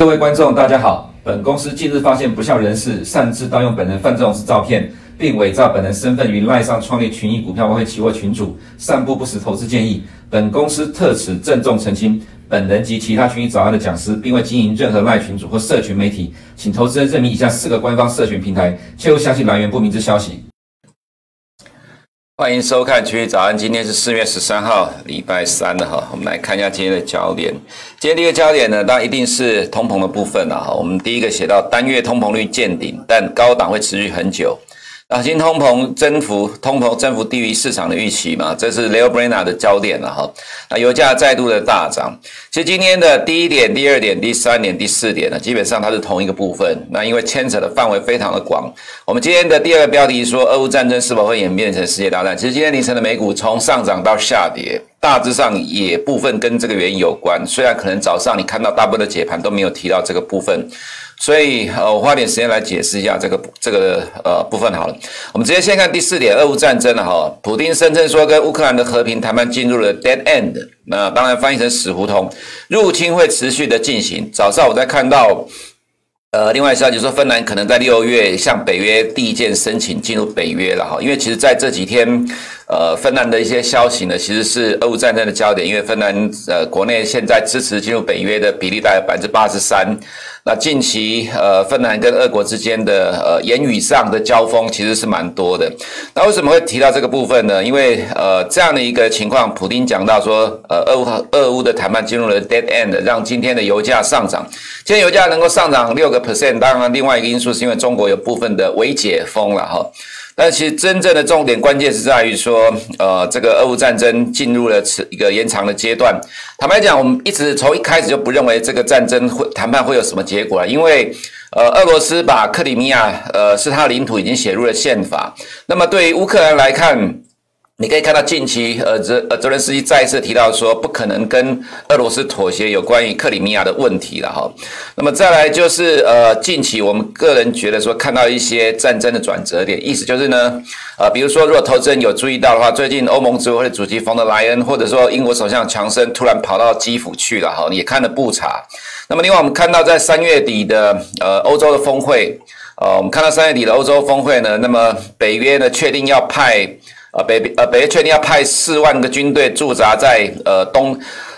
各位观众，大家好。本公司近日发现不肖人士擅自盗用本人范仲式照片，并伪造本人身份于赖上创立群益股票外汇期货群组，散布不实投资建议。本公司特此郑重澄清，本人及其他群益早安的讲师，并未经营任何赖群组或社群媒体，请投资人认明以下四个官方社群平台，切勿相信来源不明之消息。欢迎收看《区域早安》，今天是四月十三号，礼拜三了哈。我们来看一下今天的焦点。今天第一个焦点呢，当然一定是通膨的部分了哈。我们第一个写到单月通膨率见顶，但高档会持续很久。啊，新通膨增幅，通膨增幅低于市场的预期嘛，这是 Lael Brainard 的焦点了哈。那油价再度的大涨，其实今天的第一点、第二点、第三点、第四点呢，基本上它是同一个部分。那因为牵扯的范围非常的广。我们今天的第二个标题说，俄乌战争是否会演变成世界大战？其实今天凌晨的美股从上涨到下跌，大致上也部分跟这个原因有关。虽然可能早上你看到大部分的解盘都没有提到这个部分。所以，呃，我花点时间来解释一下这个这个呃部分好了。我们直接先看第四点，俄乌战争了哈。普丁声称说，跟乌克兰的和平谈判进入了 dead end，那当然翻译成死胡同，入侵会持续的进行。早上我在看到。呃，另外消息说，芬兰可能在六月向北约递件申请进入北约了哈，因为其实在这几天，呃，芬兰的一些消息呢，其实是俄乌战争的焦点，因为芬兰呃国内现在支持进入北约的比例大概百分之八十三。那近期呃，芬兰跟俄国之间的呃言语上的交锋其实是蛮多的。那为什么会提到这个部分呢？因为呃这样的一个情况，普丁讲到说，呃，俄乌俄乌的谈判进入了 dead end，让今天的油价上涨。今天油价能够上涨六个 percent，当然另外一个因素是因为中国有部分的微解封了哈。但其实真正的重点关键是在于说，呃，这个俄乌战争进入了此一个延长的阶段。坦白讲，我们一直从一开始就不认为这个战争会谈判会有什么结果了，因为，呃，俄罗斯把克里米亚，呃，是他领土已经写入了宪法。那么对于乌克兰来看，你可以看到近期，呃，泽呃泽连斯基再一次提到说，不可能跟俄罗斯妥协有关于克里米亚的问题了哈。那么再来就是，呃，近期我们个人觉得说，看到一些战争的转折点，意思就是呢，呃，比如说如果投资人有注意到的话，最近欧盟执委会主席冯德莱恩，或者说英国首相强生突然跑到基辅去了哈，也看了布查。那么另外我们看到在三月底的呃欧洲的峰会，呃，我们看到三月底的欧洲峰会呢，那么北约呢确定要派。呃，北呃北约确定要派四万个军队驻扎在呃东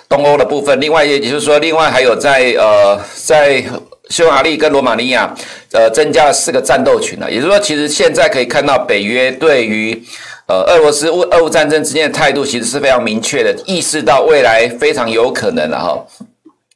东欧的部分，另外也就是说，另外还有在呃在匈牙利跟罗马尼亚呃增加了四个战斗群呢，也就是说，其实现在可以看到北约对于呃俄罗斯乌俄乌战争之间的态度其实是非常明确的，意识到未来非常有可能了哈，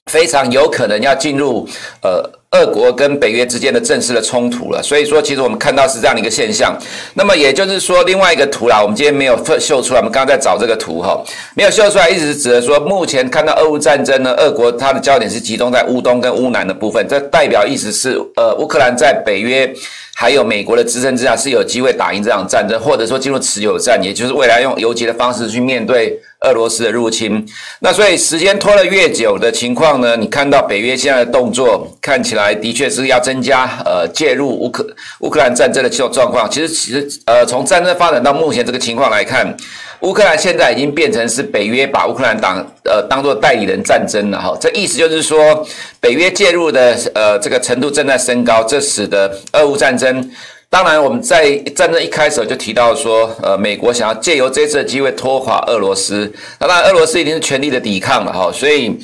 非常有可能要进入呃。俄国跟北约之间的正式的冲突了，所以说其实我们看到是这样的一个现象。那么也就是说，另外一个图啦，我们今天没有秀出来，我们刚刚在找这个图哈，没有秀出来，意思是指的说，目前看到俄乌战争呢，俄国它的焦点是集中在乌东跟乌南的部分，这代表意思是，呃，乌克兰在北约还有美国的支撑之下是有机会打赢这场战争，或者说进入持久战，也就是未来用游击的方式去面对。俄罗斯的入侵，那所以时间拖得越久的情况呢，你看到北约现在的动作看起来的确是要增加呃介入乌克乌克兰战争的这种状况。其实其实呃从战争发展到目前这个情况来看，乌克兰现在已经变成是北约把乌克兰当呃当做代理人战争了哈。这意思就是说北约介入的呃这个程度正在升高，这使得俄乌战争。当然，我们在战争一开始就提到说，呃，美国想要借由这次的机会拖垮俄罗斯。那当然，俄罗斯一定是全力的抵抗了哈，所以。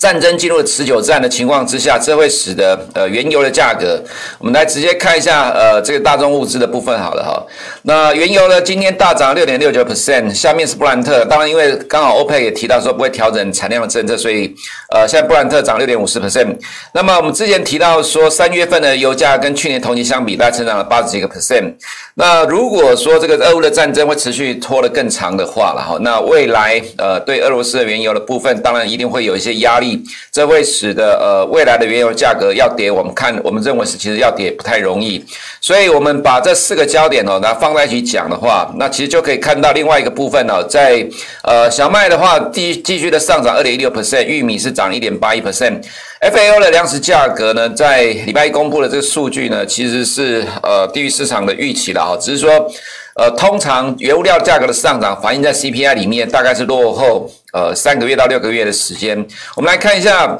战争进入持久战的情况之下，这会使得呃原油的价格，我们来直接看一下呃这个大众物资的部分好了哈。那原油呢今天大涨六点六九 percent，下面是布兰特。当然因为刚好欧佩也提到说不会调整产量的政策，所以呃现在布兰特涨六点五十 percent。那么我们之前提到说三月份的油价跟去年同期相比，大概成长了八十几个 percent。那如果说这个俄乌的战争会持续拖得更长的话了哈，那未来呃对俄罗斯的原油的部分，当然一定会有一些压力。这会使得呃未来的原油价格要跌，我们看我们认为是其实要跌不太容易，所以我们把这四个焦点哦，那放在一起讲的话，那其实就可以看到另外一个部分哦，在呃小麦的话，继继续的上涨二点一六 percent，玉米是涨一点八一 percent，FAO 的粮食价格呢，在礼拜一公布的这个数据呢，其实是呃低于市场的预期了哈，只是说。呃，通常原物料价格的上涨反映在 CPI 里面，大概是落后呃三个月到六个月的时间。我们来看一下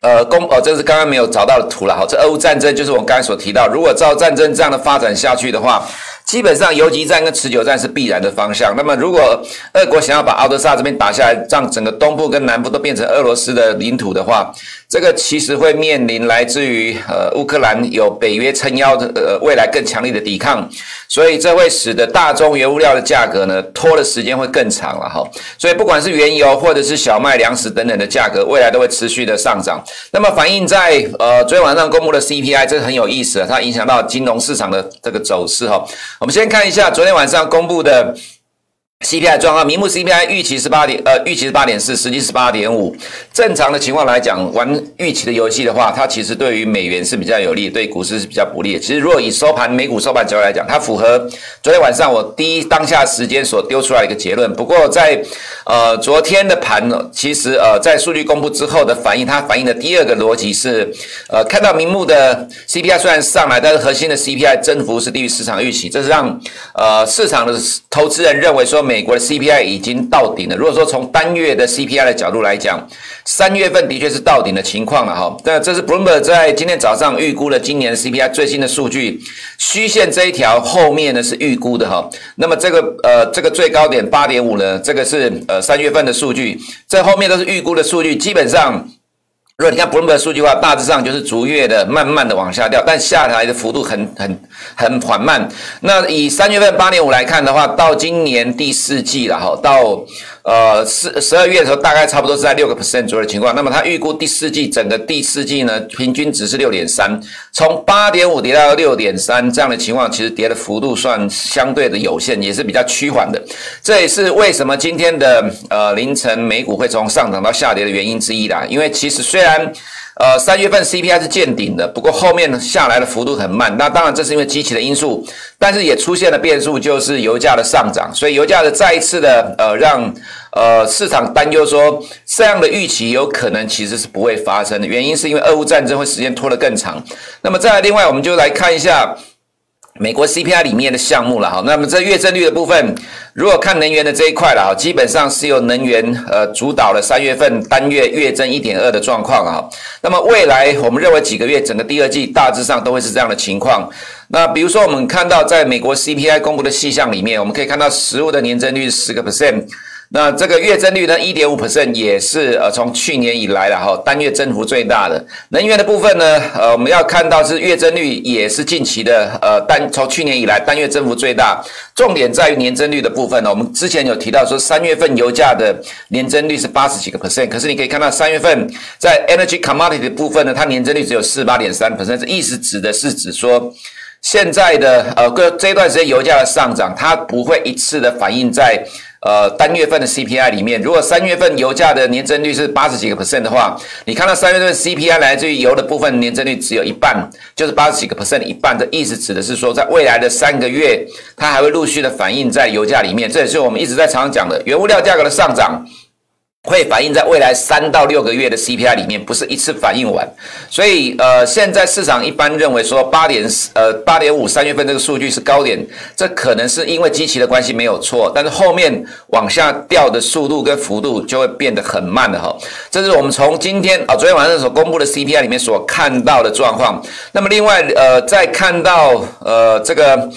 呃，公哦，这是刚刚没有找到的图了哈。这俄乌战争就是我们刚才所提到，如果照战争这样的发展下去的话，基本上游击战跟持久战是必然的方向。那么，如果俄国想要把敖德萨这边打下来，让整个东部跟南部都变成俄罗斯的领土的话，这个其实会面临来自于呃乌克兰有北约撑腰的呃未来更强力的抵抗，所以这会使得大宗原物料的价格呢拖的时间会更长了哈。所以不管是原油或者是小麦、粮食等等的价格，未来都会持续的上涨。那么反映在呃昨天晚上公布的 CPI，这很有意思的，它影响到金融市场的这个走势哈。我们先看一下昨天晚上公布的。CPI 状况，名目 CPI 预期是八点，呃，预期是八点四，实际是八点五。正常的情况来讲，玩预期的游戏的话，它其实对于美元是比较有利，对股市是比较不利。其实，如果以收盘美股收盘角度来讲，它符合昨天晚上我第一当下时间所丢出来一个结论。不过在，呃昨天的盘，其实呃在数据公布之后的反应，它反映的第二个逻辑是，呃看到名目的 CPI 虽然上来，但是核心的 CPI 增幅是低于市场预期，这是让呃市场的投资人认为说。美国的 CPI 已经到顶了。如果说从单月的 CPI 的角度来讲，三月份的确是到顶的情况了哈。那这是 Bloomberg 在今天早上预估了今年 CPI 最新的数据，虚线这一条后面呢是预估的哈。那么这个呃这个最高点八点五呢，这个是呃三月份的数据，这后面都是预估的数据，基本上。如果你看 Bloomberg 数据的话，大致上就是逐月的慢慢的往下掉，但下来的幅度很很很缓慢。那以三月份八点五来看的话，到今年第四季了哈，到。呃，十十二月的时候，大概差不多是在六个 percent 左右的情况。那么，他预估第四季整个第四季呢，平均值是六点三，从八点五跌到六点三，这样的情况其实跌的幅度算相对的有限，也是比较趋缓的。这也是为什么今天的呃凌晨美股会从上涨到下跌的原因之一啦。因为其实虽然。呃，三月份 CPI 是见顶的，不过后面下来的幅度很慢。那当然这是因为基期的因素，但是也出现了变数，就是油价的上涨。所以油价的再一次的呃让呃市场担忧说，这样的预期有可能其实是不会发生的。原因是因为俄乌战争会时间拖得更长。那么再来，另外我们就来看一下。美国 CPI 里面的项目了哈，那么这月增率的部分，如果看能源的这一块了哈，基本上是由能源呃主导了三月份单月月增一点二的状况啊。那么未来我们认为几个月整个第二季大致上都会是这样的情况。那比如说我们看到在美国 CPI 公布的细项里面，我们可以看到食物的年增率是十个 percent。那这个月增率呢，一点五 percent 也是呃从去年以来了哈单月增幅最大的。能源的部分呢，呃我们要看到是月增率也是近期的呃单从去年以来单月增幅最大。重点在于年增率的部分呢，我们之前有提到说三月份油价的年增率是八十几个 percent，可是你可以看到三月份在 energy commodity 的部分呢，它年增率只有四十八点三 percent，这意思指的是指说现在的呃个这段时间油价的上涨，它不会一次的反映在。呃，单月份的 CPI 里面，如果三月份油价的年增率是八十几个 percent 的话，你看到三月份 CPI 来自于油的部分年增率只有一半，就是八十几个 percent 一半。这意思指的是说，在未来的三个月，它还会陆续的反映在油价里面。这也是我们一直在常常讲的，原物料价格的上涨。会反映在未来三到六个月的 CPI 里面，不是一次反应完。所以，呃，现在市场一般认为说八点呃八点五三月份这个数据是高点，这可能是因为基期的关系没有错，但是后面往下掉的速度跟幅度就会变得很慢的哈。这是我们从今天啊昨天晚上所公布的 CPI 里面所看到的状况。那么另外，呃，再看到呃这个。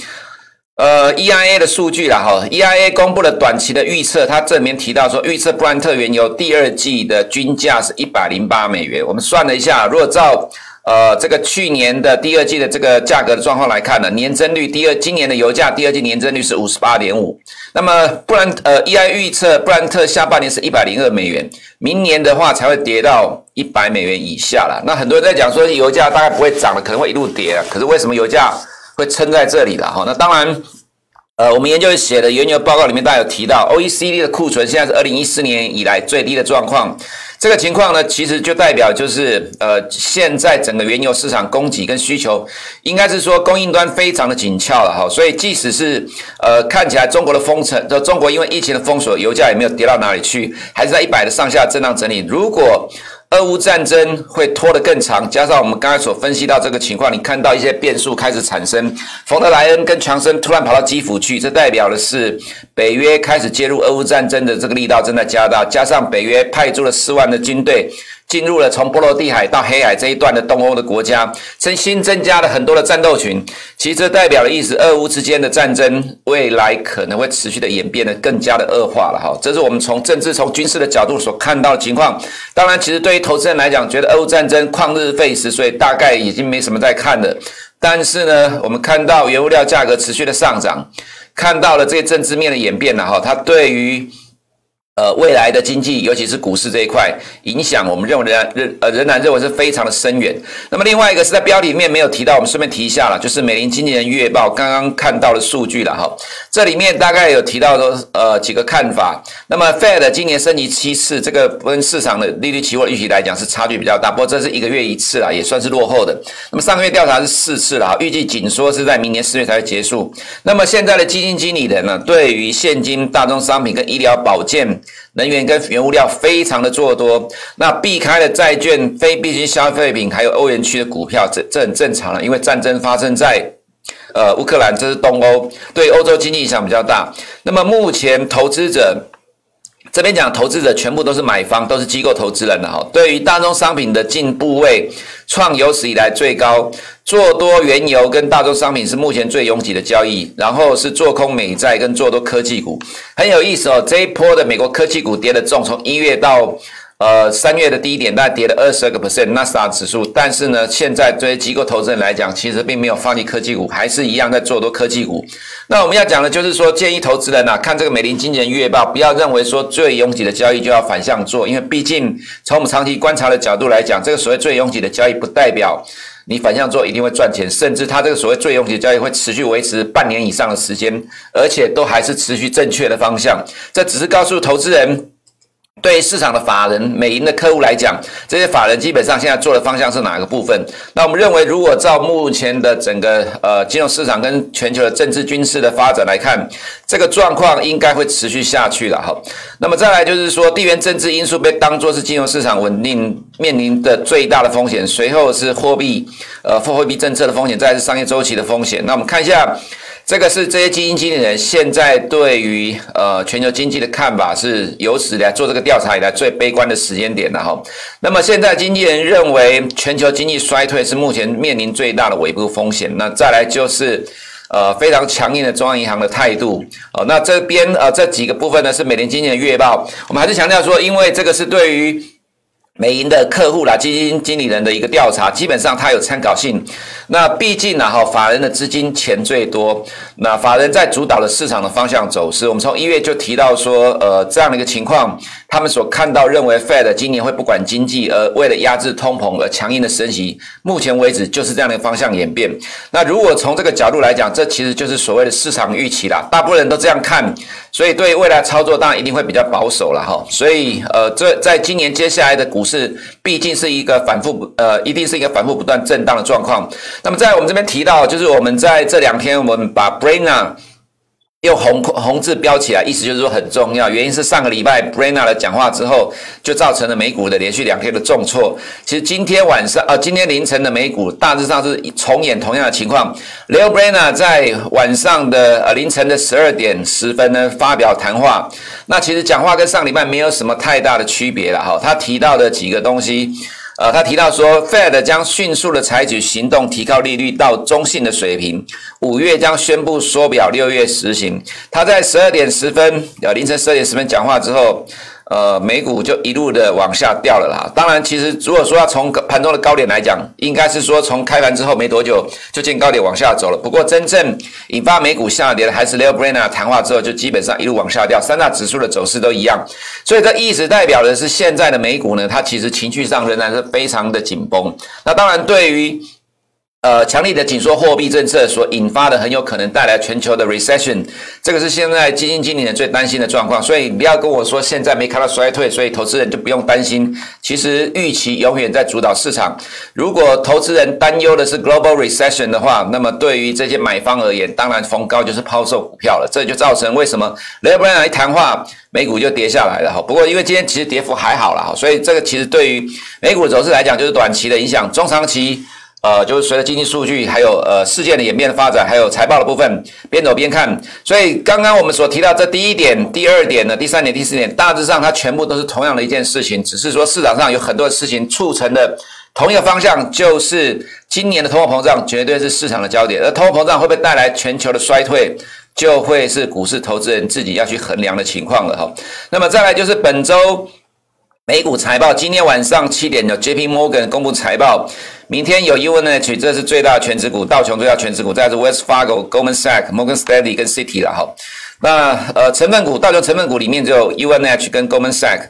呃，EIA 的数据啦，哈，EIA 公布了短期的预测，它这里面提到说，预测布兰特原油第二季的均价是一百零八美元。我们算了一下，如果照呃这个去年的第二季的这个价格的状况来看呢，年增率第二今年的油价第二季年增率是五十八点五。那么布兰呃 EIA 预测布兰特下半年是一百零二美元，明年的话才会跌到一百美元以下了。那很多人在讲说油价大概不会涨了，可能会一路跌啊。可是为什么油价？会撑在这里的哈，那当然，呃，我们研究写的原油报告里面，大家有提到，OECD 的库存现在是二零一四年以来最低的状况。这个情况呢，其实就代表就是，呃，现在整个原油市场供给跟需求，应该是说供应端非常的紧俏了哈。所以即使是呃看起来中国的封城，就中国因为疫情的封锁，油价也没有跌到哪里去，还是在一百的上下震荡整理。如果俄乌战争会拖得更长，加上我们刚才所分析到这个情况，你看到一些变数开始产生，冯德莱恩跟强森突然跑到基辅去，这代表的是北约开始介入俄乌战争的这个力道正在加大，加上北约派驻了四万的军队。进入了从波罗的海到黑海这一段的东欧的国家，增新增加了很多的战斗群。其实这代表的意思，俄乌之间的战争未来可能会持续的演变得更加的恶化了哈。这是我们从政治、从军事的角度所看到的情况。当然，其实对于投资人来讲，觉得俄乌战争旷日费时，所以大概已经没什么在看了。但是呢，我们看到原物料价格持续的上涨，看到了这些政治面的演变了哈，它对于。呃，未来的经济，尤其是股市这一块，影响我们认为仍然认呃仍然认为是非常的深远。那么另外一个是在标题里面没有提到，我们顺便提一下了，就是美林经纪人月报刚刚看到的数据了哈。这里面大概有提到说呃几个看法。那么 Fed 今年升级七次，这个跟市场的利率期货预期来讲是差距比较大，不过这是一个月一次啦，也算是落后的。那么上个月调查是四次了，预计紧缩是在明年四月才会结束。那么现在的基金经理人呢，对于现金、大宗商品跟医疗保健。能源跟原物料非常的做多，那避开了债券、非必需消费品，还有欧元区的股票，这这很正常了，因为战争发生在呃乌克兰，这是东欧，对欧洲经济影响比较大。那么目前投资者。这边讲投资者全部都是买方，都是机构投资人的哈。对于大宗商品的进部位创有史以来最高，做多原油跟大宗商品是目前最拥挤的交易，然后是做空美债跟做多科技股，很有意思哦。这一波的美国科技股跌的重，从一月到。呃，三月的低点大概跌了二十二个 percent，纳斯达克指数。但是呢，现在对于机构投资人来讲，其实并没有放弃科技股，还是一样在做多科技股。那我们要讲的就是说，建议投资人啊，看这个美林经纪人月报，不要认为说最拥挤的交易就要反向做，因为毕竟从我们长期观察的角度来讲，这个所谓最拥挤的交易不代表你反向做一定会赚钱，甚至它这个所谓最拥挤的交易会持续维持半年以上的时间，而且都还是持续正确的方向。这只是告诉投资人。对市场的法人、美银的客户来讲，这些法人基本上现在做的方向是哪个部分？那我们认为，如果照目前的整个呃金融市场跟全球的政治军事的发展来看，这个状况应该会持续下去了哈。那么再来就是说，地缘政治因素被当作是金融市场稳定面临的最大的风险，随后是货币呃货币政策的风险，再来是商业周期的风险。那我们看一下。这个是这些基金经理人现在对于呃全球经济的看法，是有史以来做这个调查以来最悲观的时间点了哈。那么现在经纪人认为全球经济衰退是目前面临最大的尾部风险。那再来就是呃非常强硬的中央银行的态度哦。那这边呃这几个部分呢是美林经纪人月报，我们还是强调说，因为这个是对于。美银的客户啦，基金经理人的一个调查，基本上它有参考性。那毕竟呢，哈，法人的资金钱最多，那法人在主导的市场的方向走势。我们从一月就提到说，呃，这样的一个情况，他们所看到认为 Fed 今年会不管经济，而为了压制通膨而强硬的升息。目前为止就是这样的方向演变。那如果从这个角度来讲，这其实就是所谓的市场预期啦，大部分人都这样看。所以对未来操作当然一定会比较保守了哈，所以呃，这在今年接下来的股市毕竟是一个反复呃，一定是一个反复不断震荡的状况。那么在我们这边提到，就是我们在这两天我们把 Brainer 用红红字标起来，意思就是说很重要。原因是上个礼拜 Brenner 的讲话之后，就造成了美股的连续两天的重挫。其实今天晚上，呃，今天凌晨的美股大致上是重演同样的情况。Leo Brenner 在晚上的呃凌晨的十二点十分呢发表谈话，那其实讲话跟上礼拜没有什么太大的区别了哈。他提到的几个东西。呃，他提到说，Fed 将迅速的采取行动，提高利率到中性的水平。五月将宣布缩表，六月实行。他在十二点十分，呃，凌晨十二点十分讲话之后。呃，美股就一路的往下掉了啦。当然，其实如果说要从盘中的高点来讲，应该是说从开盘之后没多久就见高点往下走了。不过，真正引发美股下跌的还是 Lael Brainerd 谈话之后，就基本上一路往下掉，三大指数的走势都一样。所以，这意思代表的是现在的美股呢，它其实情绪上仍然是非常的紧绷。那当然，对于呃，强力的紧缩货币政策所引发的，很有可能带来全球的 recession，这个是现在基金经理人最担心的状况。所以不要跟我说现在没看到衰退，所以投资人就不用担心。其实预期永远在主导市场。如果投资人担忧的是 global recession 的话，那么对于这些买方而言，当然逢高就是抛售股票了。这就造成为什么 Lael Brainerd 一谈话，美股就跌下来了哈。不过因为今天其实跌幅还好啦，所以这个其实对于美股走势来讲，就是短期的影响，中长期。呃，就是随着经济数据，还有呃事件的演变的发展，还有财报的部分，边走边看。所以刚刚我们所提到这第一点、第二点呢，第三点、第四点，大致上它全部都是同样的一件事情，只是说市场上有很多的事情促成的同一个方向，就是今年的通货膨胀绝对是市场的焦点。而通货膨胀会不会带来全球的衰退，就会是股市投资人自己要去衡量的情况了哈。那么再来就是本周。美股财报，今天晚上七点有 JP Morgan 公布财报，明天有 UNH，这是最大的权值股，道琼最大权值股，再是 Wells Fargo、Goldman Sachs、Morgan Stanley 跟 City 了哈。那呃，成分股道琼成分股里面只有 UNH 跟 Goldman Sachs。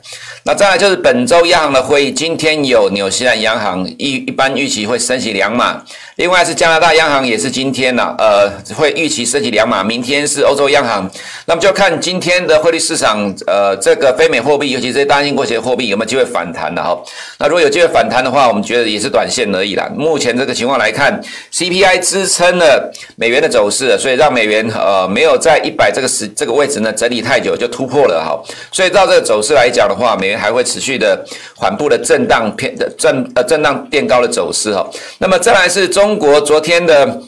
那再来就是本周央行的会议，今天有纽西兰央行一一般预期会升息两码，另外是加拿大央行也是今天呢、啊，呃，会预期升息两码。明天是欧洲央行，那么就看今天的汇率市场，呃，这个非美货币，尤其是大英国际货币有没有机会反弹的哈。那如果有机会反弹的话，我们觉得也是短线而已啦。目前这个情况来看，CPI 支撑了美元的走势，所以让美元呃没有在一百这个时。这个位置呢，整理太久就突破了哈，所以照这个走势来讲的话，美元还会持续的缓步的震荡偏的震呃震荡垫高的走势哈。那么再来是中国昨天的。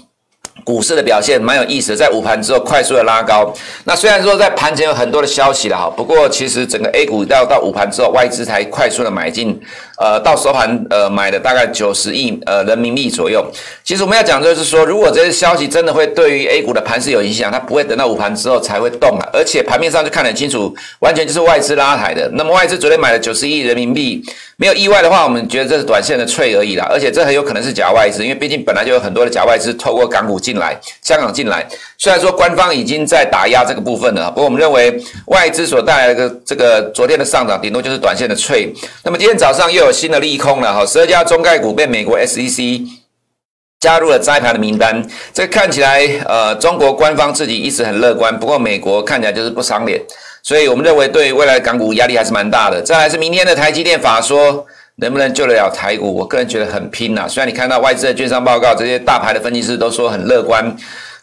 股市的表现蛮有意思的，在午盘之后快速的拉高。那虽然说在盘前有很多的消息了哈，不过其实整个 A 股要到午盘之后，外资才快速的买进，呃，到收盘呃买了大概九十亿呃人民币左右。其实我们要讲就是说，如果这些消息真的会对于 A 股的盘势有影响，它不会等到午盘之后才会动了，而且盘面上就看得很清楚，完全就是外资拉抬的。那么外资昨天买了九十亿人民币。没有意外的话，我们觉得这是短线的脆而已啦，而且这很有可能是假外资，因为毕竟本来就有很多的假外资透过港股进来、香港进来。虽然说官方已经在打压这个部分了，不过我们认为外资所带来的这个昨天的上涨，顶多就是短线的脆。那么今天早上又有新的利空了哈，十二家中概股被美国 SEC 加入了摘牌的名单，这看起来呃中国官方自己一直很乐观，不过美国看起来就是不赏脸。所以我们认为，对未来港股压力还是蛮大的。再来是明天的台积电法说，能不能救得了台股？我个人觉得很拼呐。虽然你看到外资的券商报告，这些大牌的分析师都说很乐观，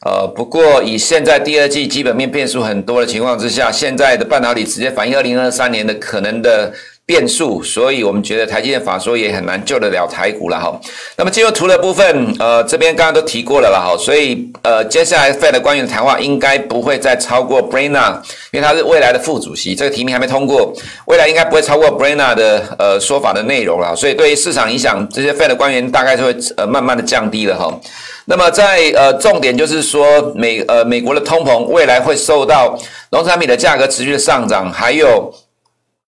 呃，不过以现在第二季基本面变数很多的情况之下，现在的半导体直接反映二零二三年的可能的。变数，所以我们觉得台积电法说也很难救得了台股了哈。那么进入图的部分，呃，这边刚刚都提过了了哈，所以呃，接下来 Fed 的官员的谈话应该不会再超过 Brainard，因为他是未来的副主席，这个提名还没通过，未来应该不会超过 Brainard 的呃说法的内容了。所以对于市场影响，这些 Fed 的官员大概就会呃慢慢的降低了哈。那么在呃重点就是说美呃美国的通膨未来会受到农产品的价格持续的上涨，还有。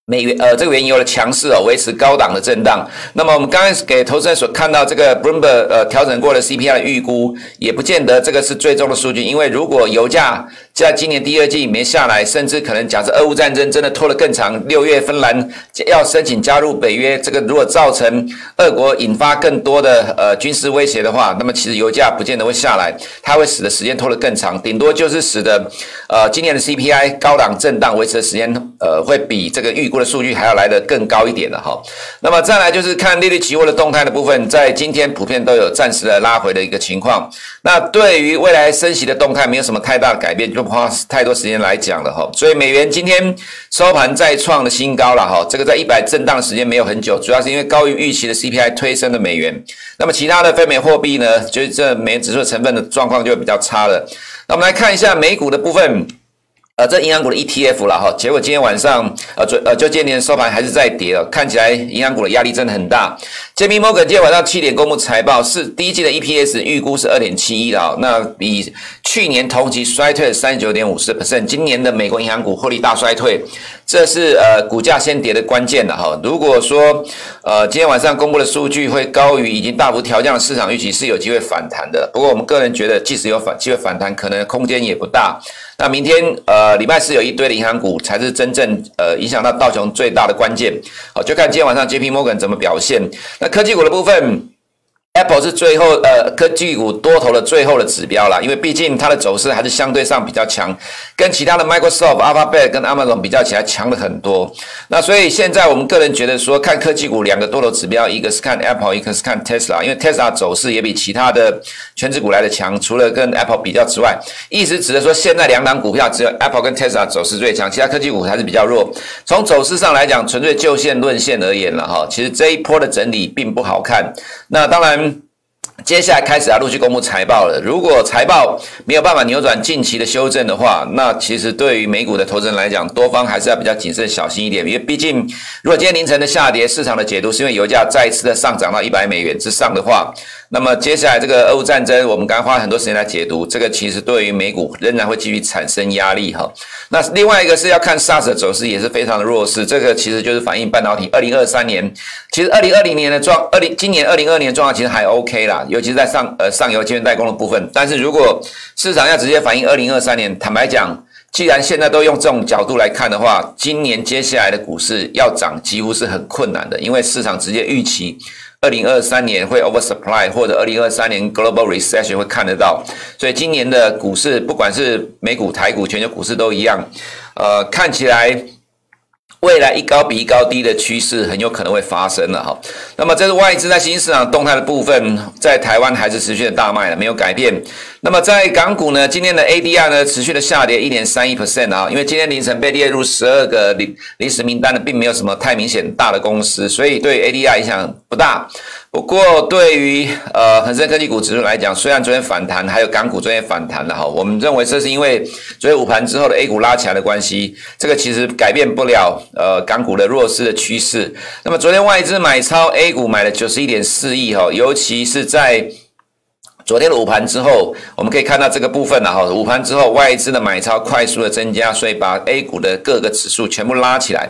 美元呃，这个原油的强势哦，维持高档的震荡。那么我们刚开始给投资人所看到这个 Bloomberg 呃调整过的 CPI 预估，也不见得这个是最终的数据，因为如果油价在今年第二季没下来，甚至可能假设俄乌战争真的拖得更长，六月芬兰要申请加入北约，这个如果造成俄国引发更多的呃军事威胁的话，那么其实油价不见得会下来，它会使得时间拖得更长，顶多就是使得呃今年的 CPI 高档震荡维持的时间呃会比这个预估。的数据还要来得更高一点的哈，那么再来就是看利率期货的动态的部分，在今天普遍都有暂时的拉回的一个情况。那对于未来升息的动态，没有什么太大的改变，就花太多时间来讲了哈。所以美元今天收盘再创了新高了哈，这个在一百震荡的时间没有很久，主要是因为高于预期的 CPI 推升的美元。那么其他的非美货币呢，就是这美元指数成分的状况就会比较差了。那我们来看一下美股的部分。呃，这银行股的 ETF 了哈，结果今天晚上，呃，昨呃就今天收盘还是在跌了，看起来银行股的压力真的很大。JP Morgan 今天晚上七点公布财报，是第一季的 EPS 预估是二点七一的啊，那比去年同期衰退了三十九点五四 percent，今年的美国银行股获利大衰退。这是呃股价先跌的关键了哈。如果说呃今天晚上公布的数据会高于已经大幅调降的市场预期，是有机会反弹的。不过我们个人觉得，即使有反机会反弹，可能空间也不大。那明天呃礼拜四有一堆的银行股才是真正呃影响到道琼最大的关键。好，就看今天晚上 JP Morgan 怎么表现。那科技股的部分。Apple 是最后呃科技股多头的最后的指标啦，因为毕竟它的走势还是相对上比较强，跟其他的 Microsoft、Alphabet 跟 Amazon 比较起来强了很多。那所以现在我们个人觉得说，看科技股两个多头指标，一个是看 Apple，一个是看 Tesla，因为 Tesla 走势也比其他的权值股来的强。除了跟 Apple 比较之外，意思指的说，现在两档股票只有 Apple 跟 Tesla 走势最强，其他科技股还是比较弱。从走势上来讲，纯粹就线论线而言了哈，其实这一波的整理并不好看。那当然。接下来开始要陆续公布财报了。如果财报没有办法扭转近期的修正的话，那其实对于美股的投资人来讲，多方还是要比较谨慎小心一点。因为毕竟，如果今天凌晨的下跌，市场的解读是因为油价再次的上涨到一百美元之上的话，那么接下来这个俄乌战争，我们刚刚花了很多时间来解读，这个其实对于美股仍然会继续产生压力哈。那另外一个是要看 SARS 的走势也是非常的弱势，这个其实就是反映半导体。二零二三年，其实二零二零年的状，二零今年二零二二年的状况其实还 OK 啦，尤其是在上呃上游晶圆代工的部分。但是如果市场要直接反映二零二三年，坦白讲，既然现在都用这种角度来看的话，今年接下来的股市要涨几乎是很困难的，因为市场直接预期。二零二三年会 oversupply，或者二零二三年 global recession 会看得到，所以今年的股市，不管是美股、台股、全球股市都一样，呃，看起来。未来一高比一高低的趋势很有可能会发生了哈，那么这是外资在新兴市场动态的部分，在台湾还是持续的大卖了，没有改变。那么在港股呢，今天的 ADR 呢持续的下跌一点三一 percent 啊，因为今天凌晨被列入十二个临临时名单的，并没有什么太明显大的公司，所以对 ADR 影响不大。不过，对于呃恒生科技股指数来讲，虽然昨天反弹，还有港股昨天反弹了哈，我们认为这是因为昨天午盘之后的 A 股拉起来的关系，这个其实改变不了呃港股的弱势的趋势。那么昨天外资买超 A 股买了九十一点四亿哈，尤其是在昨天的午盘之后，我们可以看到这个部分了哈，午盘之后外资的买超快速的增加，所以把 A 股的各个指数全部拉起来。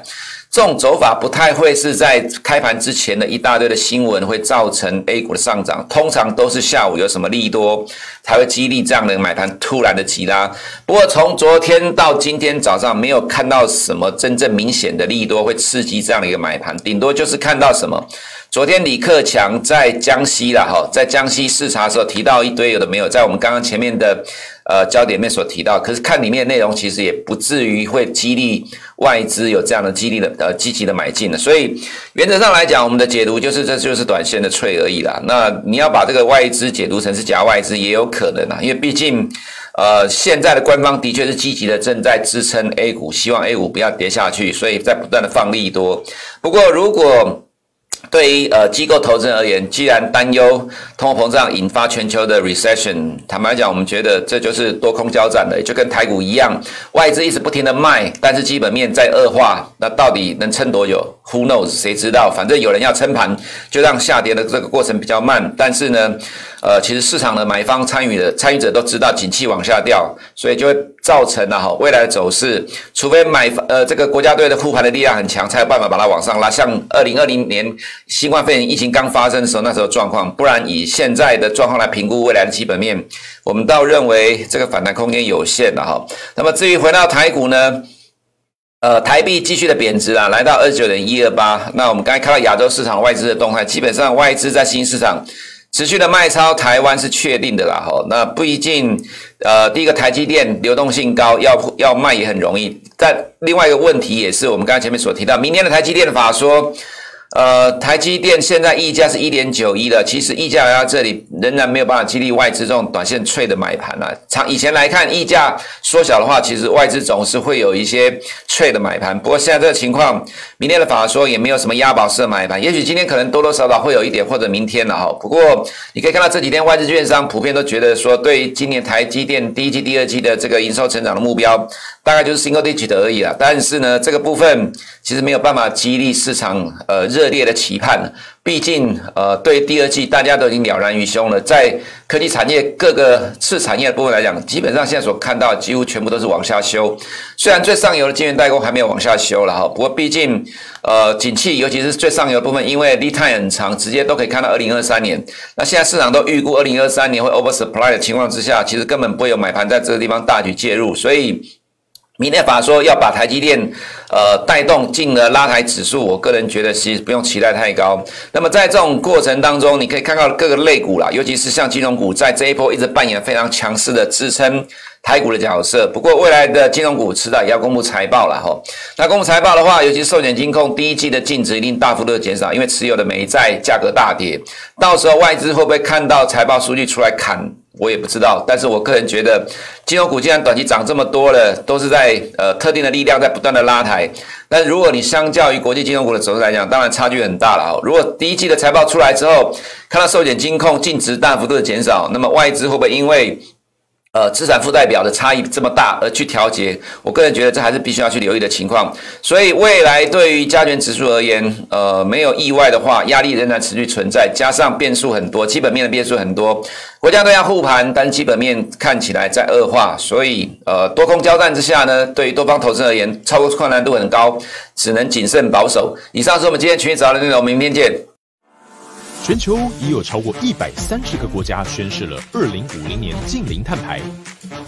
这种走法不太会是在开盘之前的一大堆的新闻会造成 A 股的上涨，通常都是下午有什么利多才会激励这样的买盘突然的急拉。不过从昨天到今天早上，没有看到什么真正明显的利多会刺激这样的一个买盘，顶多就是看到什么。昨天李克强在江西了哈，在江西视察的时候提到一堆有的没有，在我们刚刚前面的呃焦点面所提到，可是看里面内容其实也不至于会激励外资有这样的激励的呃积极的买进的，所以原则上来讲，我们的解读就是这就是短线的脆而已啦。那你要把这个外资解读成是假外资也有可能啊，因为毕竟呃现在的官方的确是积极的正在支撑 A 股，希望 A 股不要跌下去，所以在不断的放利多。不过如果对于呃机构投资人而言，既然担忧通货膨胀引发全球的 recession，坦白讲，我们觉得这就是多空交战的，就跟台股一样，外资一直不停的卖，但是基本面在恶化，那到底能撑多久？？Who knows？谁知道？反正有人要撑盘，就让下跌的这个过程比较慢。但是呢，呃，其实市场的买方参与的参与者都知道景气往下掉，所以就会造成了哈未来的走势，除非买呃这个国家队的护盘的力量很强，才有办法把它往上拉。像二零二零年。新冠肺炎疫情刚发生的时候，那时候状况，不然以现在的状况来评估未来的基本面，我们倒认为这个反弹空间有限了哈。那么至于回到台股呢，呃，台币继续的贬值啊，来到二十九点一二八。那我们刚才看到亚洲市场外资的动态，基本上外资在新市场持续的卖超台湾是确定的啦哈。那不一定，呃，第一个台积电流动性高，要要卖也很容易。但另外一个问题也是我们刚才前面所提到，明年的台积电法说。呃，台积电现在溢价是一点九一了，其实溢价来到这里仍然没有办法激励外资这种短线脆的买盘啊。长以前来看，溢价缩小的话，其实外资总是会有一些脆的买盘。不过现在这个情况，明天的法说也没有什么押宝式的买盘，也许今天可能多多少少会有一点，或者明天了哈。不过你可以看到这几天外资券商普遍都觉得说，对于今年台积电第一季、第二季的这个营收成长的目标，大概就是 single digit 而已啦。但是呢，这个部分其实没有办法激励市场呃。热烈的期盼，毕竟，呃，对第二季大家都已经了然于胸了。在科技产业各个次产业部分来讲，基本上现在所看到几乎全部都是往下修。虽然最上游的晶圆代工还没有往下修了哈，不过毕竟，呃，景气尤其是最上游的部分，因为 lead time 很长，直接都可以看到二零二三年。那现在市场都预估二零二三年会 oversupply 的情况之下，其实根本不会有买盘在这个地方大举介入，所以。明天法说要把台积电，呃，带动进了拉抬指数，我个人觉得其实不用期待太高。那么在这种过程当中，你可以看到各个类股啦，尤其是像金融股，在这一波一直扮演非常强势的支撑台股的角色。不过未来的金融股迟早也要公布财报了哈。那公布财报的话，尤其是寿险金控第一季的净值一定大幅度的减少，因为持有的美债价格大跌。到时候外资会不会看到财报数据出来砍？我也不知道。但是我个人觉得，金融股既然短期涨这么多了，都是在呃特定的力量在不断的拉抬。那如果你相较于国际金融股的走势来讲，当然差距很大了啊。如果第一季的财报出来之后，看到寿险金控净值大幅度的减少，那么外资会不会因为呃，资产负债表的差异这么大而去调节，我个人觉得这还是必须要去留意的情况。所以未来对于加权指数而言，呃，没有意外的话，压力仍然持续存在，加上变数很多，基本面的变数很多，国家都要护盘，但基本面看起来在恶化，所以呃，多空交战之下呢，对于多方投资而言，操作困难度很高，只能谨慎保守。以上是我们今天群益早的内容，明天见。全球已有超过一百三十个国家宣示了二零五零年净零碳排，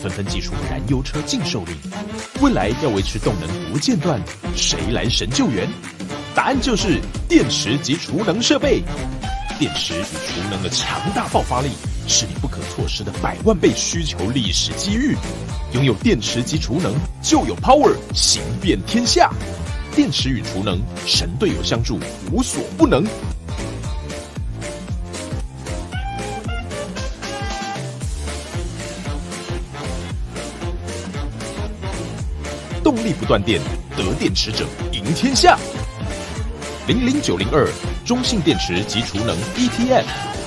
纷纷祭出燃油车禁售令。未来要维持动能不间断，谁来神救援？答案就是电池及储能设备。电池与储能的强大爆发力，是你不可错失的百万倍需求历史机遇。拥有电池及储能，就有 power 行遍天下。电池与储能，神队友相助，无所不能。动力不断电，得电池者赢天下。零零九零二，中信电池及储能 ETF。